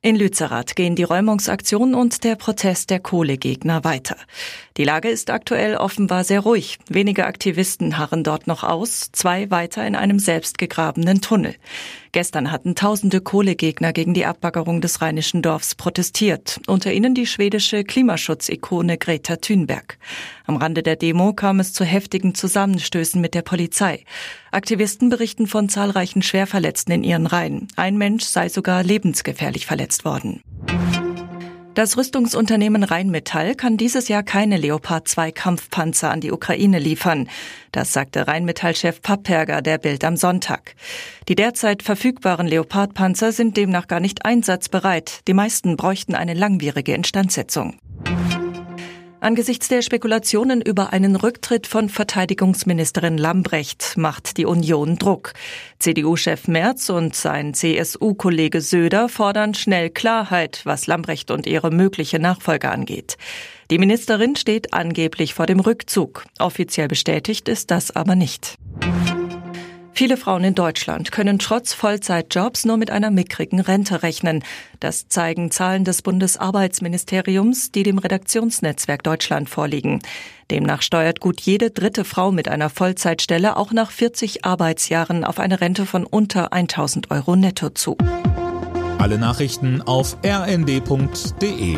In Lützerath gehen die Räumungsaktionen und der Protest der Kohlegegner weiter. Die Lage ist aktuell offenbar sehr ruhig. Wenige Aktivisten harren dort noch aus, zwei weiter in einem selbstgegrabenen Tunnel. Gestern hatten tausende Kohlegegner gegen die Abbaggerung des rheinischen Dorfs protestiert, unter ihnen die schwedische Klimaschutzikone Greta Thunberg. Am Rande der Demo kam es zu heftigen Zusammenstößen mit der Polizei. Aktivisten berichten von zahlreichen Schwerverletzten in ihren Reihen. Ein Mensch sei sogar lebensgefährlich verletzt worden. Das Rüstungsunternehmen Rheinmetall kann dieses Jahr keine Leopard 2 Kampfpanzer an die Ukraine liefern. Das sagte Rheinmetall-Chef Papperger der Bild am Sonntag. Die derzeit verfügbaren Leopardpanzer sind demnach gar nicht einsatzbereit. Die meisten bräuchten eine langwierige Instandsetzung. Angesichts der Spekulationen über einen Rücktritt von Verteidigungsministerin Lambrecht macht die Union Druck. CDU-Chef Merz und sein CSU-Kollege Söder fordern schnell Klarheit, was Lambrecht und ihre mögliche Nachfolge angeht. Die Ministerin steht angeblich vor dem Rückzug. Offiziell bestätigt ist das aber nicht. Viele Frauen in Deutschland können trotz Vollzeitjobs nur mit einer mickrigen Rente rechnen. Das zeigen Zahlen des Bundesarbeitsministeriums, die dem Redaktionsnetzwerk Deutschland vorliegen. Demnach steuert gut jede dritte Frau mit einer Vollzeitstelle auch nach 40 Arbeitsjahren auf eine Rente von unter 1000 Euro netto zu. Alle Nachrichten auf rnd.de